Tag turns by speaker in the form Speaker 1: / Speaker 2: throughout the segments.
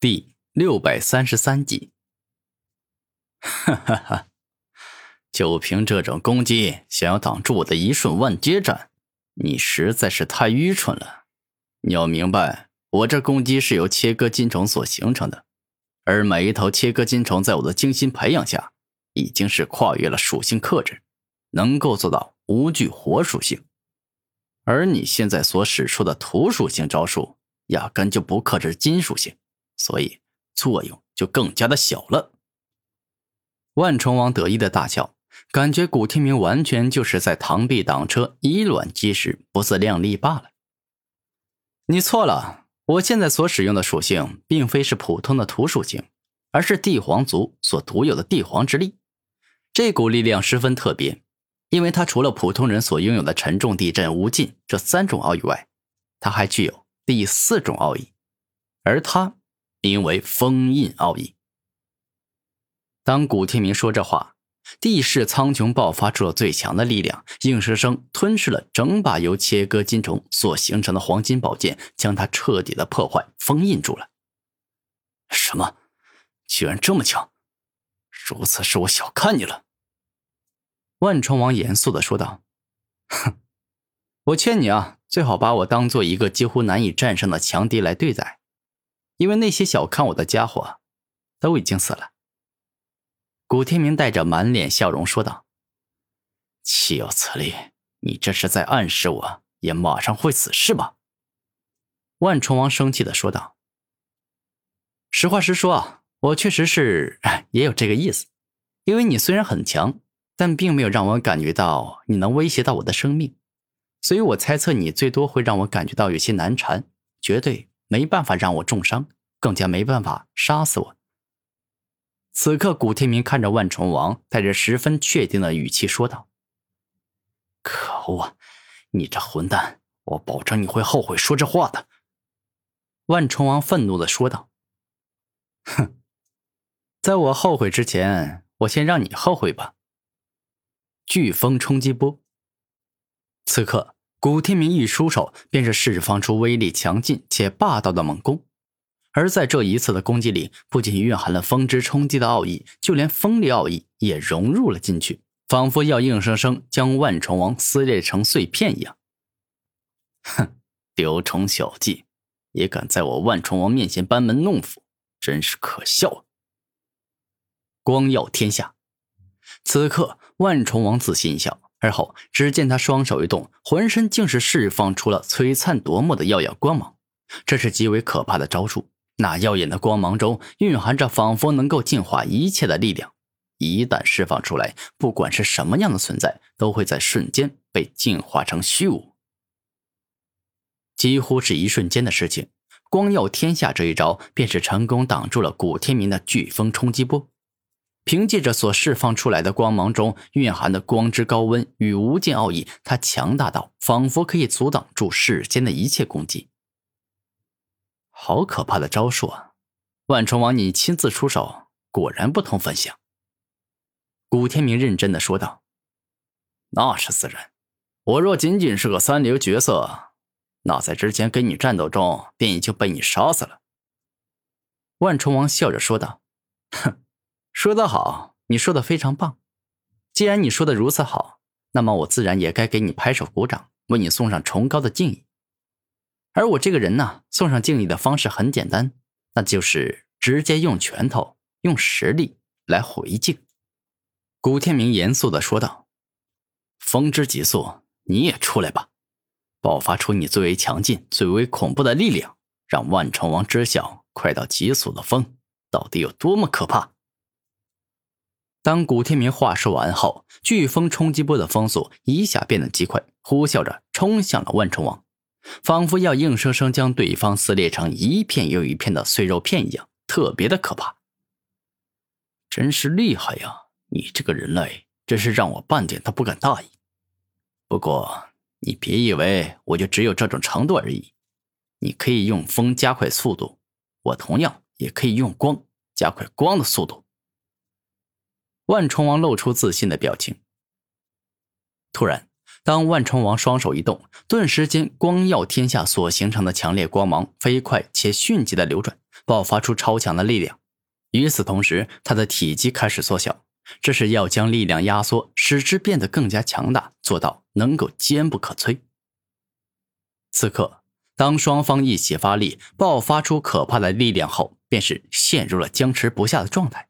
Speaker 1: 第六百三十三集。哈哈哈！就凭这种攻击，想要挡住我的一瞬万阶斩，你实在是太愚蠢了。你要明白，我这攻击是由切割金虫所形成的，而每一头切割金虫在我的精心培养下，已经是跨越了属性克制，能够做到无惧火属性。而你现在所使出的土属性招数，压根就不克制金属性，所以作用就更加的小了。万虫王得意的大笑，感觉古天明完全就是在螳臂挡车、以卵击石，不自量力罢了。你错了，我现在所使用的属性并非是普通的土属性，而是帝皇族所独有的帝皇之力。这股力量十分特别。因为它除了普通人所拥有的沉重、地震、无尽这三种奥义外，它还具有第四种奥义，而它名为封印奥义。当古天明说这话，地势苍穹爆发出了最强的力量，硬生生吞噬了整把由切割金虫所形成的黄金宝剑，将它彻底的破坏、封印住了。什么？居然这么强？如此是我小看你了。万重王严肃的说道：“哼，我劝你啊，最好把我当做一个几乎难以战胜的强敌来对待，因为那些小看我的家伙都已经死了。”古天明带着满脸笑容说道：“岂有此理！你这是在暗示我也马上会死是吧？”万重王生气的说道：“实话实说啊，我确实是 也有这个意思，因为你虽然很强。”但并没有让我感觉到你能威胁到我的生命，所以我猜测你最多会让我感觉到有些难缠，绝对没办法让我重伤，更加没办法杀死我。此刻，古天明看着万重王，带着十分确定的语气说道：“可恶啊，你这混蛋！我保证你会后悔说这话的。”万重王愤怒的说道：“ 哼，在我后悔之前，我先让你后悔吧。”飓风冲击波。此刻，古天明一出手，便是释放出威力强劲且霸道的猛攻。而在这一次的攻击里，不仅蕴含了风之冲击的奥义，就连风力奥义也融入了进去，仿佛要硬生生将万虫王撕裂成碎片一样。哼，丢虫小技，也敢在我万虫王面前班门弄斧，真是可笑！光耀天下。此刻，万虫王自信一笑，而后只见他双手一动，浑身竟是释放出了璀璨夺目的耀眼光芒。这是极为可怕的招数。那耀眼的光芒中蕴含着仿佛能够净化一切的力量，一旦释放出来，不管是什么样的存在，都会在瞬间被净化成虚无。几乎是一瞬间的事情，光耀天下这一招便是成功挡住了古天明的飓风冲击波。凭借着所释放出来的光芒中蕴含的光之高温与无尽奥义，他强大到仿佛可以阻挡住世间的一切攻击。好可怕的招数啊！万重王，你亲自出手，果然不同凡响。古天明认真的说道：“那是自然，我若仅仅是个三流角色，那在之前跟你战斗中便已经被你杀死了。”万重王笑着说道：“哼。”说得好，你说的非常棒。既然你说的如此好，那么我自然也该给你拍手鼓掌，为你送上崇高的敬意。而我这个人呢，送上敬意的方式很简单，那就是直接用拳头、用实力来回敬。古天明严肃的说道：“风之极速，你也出来吧，爆发出你最为强劲、最为恐怖的力量，让万重王知晓快到极速的风到底有多么可怕。”当古天明话说完后，飓风冲击波的风速一下变得极快，呼啸着冲向了万虫王，仿佛要硬生生将对方撕裂成一片又一片的碎肉片一样，特别的可怕。真是厉害呀！你这个人类真是让我半点都不敢大意。不过你别以为我就只有这种程度而已，你可以用风加快速度，我同样也可以用光加快光的速度。万重王露出自信的表情。突然，当万重王双手一动，顿时间光耀天下所形成的强烈光芒飞快且迅疾的流转，爆发出超强的力量。与此同时，他的体积开始缩小，这是要将力量压缩，使之变得更加强大，做到能够坚不可摧。此刻，当双方一起发力，爆发出可怕的力量后，便是陷入了僵持不下的状态。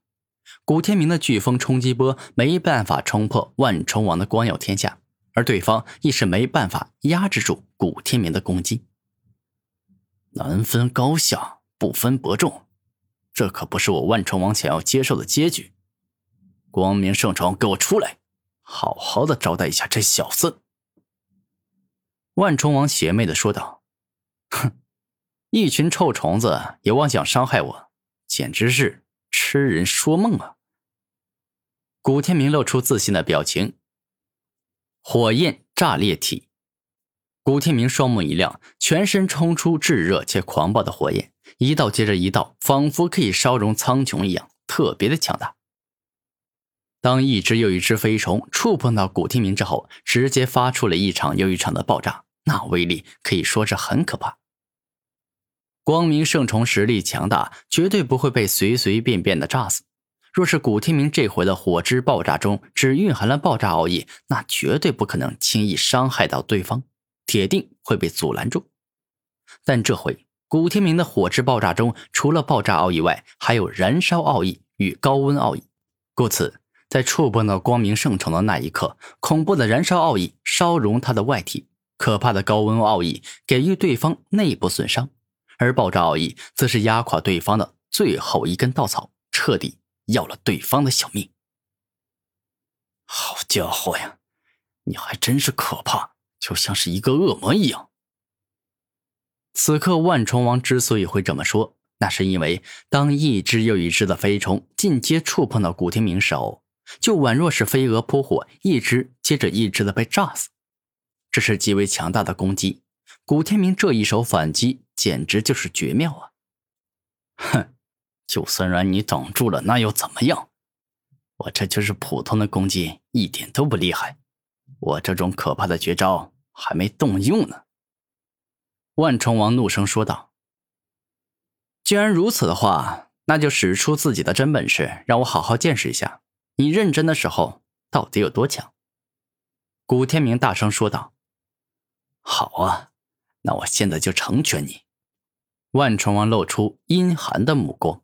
Speaker 1: 古天明的飓风冲击波没办法冲破万重王的光耀天下，而对方亦是没办法压制住古天明的攻击。难分高下，不分伯仲。这可不是我万重王想要接受的结局。光明圣宠，给我出来，好好的招待一下这小子。万重王邪魅的说道：“哼，一群臭虫子也妄想伤害我，简直是痴人说梦啊！”古天明露出自信的表情。火焰炸裂体，古天明双目一亮，全身冲出炙热且狂暴的火焰。一道接着一道，仿佛可以烧融苍穹一样，特别的强大。当一只又一只飞虫触碰到古天明之后，直接发出了一场又一场的爆炸，那威力可以说是很可怕。光明圣虫实力强大，绝对不会被随随便便的炸死。若是古天明这回的火之爆炸中只蕴含了爆炸奥义，那绝对不可能轻易伤害到对方，铁定会被阻拦住。但这回。古天明的火之爆炸中，除了爆炸奥义外，还有燃烧奥义与高温奥义。故此，在触碰到光明圣城的那一刻，恐怖的燃烧奥义烧融他的外体，可怕的高温奥义给予对方内部损伤，而爆炸奥义则是压垮对方的最后一根稻草，彻底要了对方的小命。好家伙呀，你还真是可怕，就像是一个恶魔一样。此刻，万虫王之所以会这么说，那是因为当一只又一只的飞虫进阶触碰到古天明时，就宛若是飞蛾扑火，一只接着一只的被炸死。这是极为强大的攻击，古天明这一手反击简直就是绝妙啊！哼，就算让你挡住了，那又怎么样？我这就是普通的攻击，一点都不厉害。我这种可怕的绝招还没动用呢。万重王怒声说道：“既然如此的话，那就使出自己的真本事，让我好好见识一下你认真的时候到底有多强。”古天明大声说道：“好啊，那我现在就成全你。”万重王露出阴寒的目光。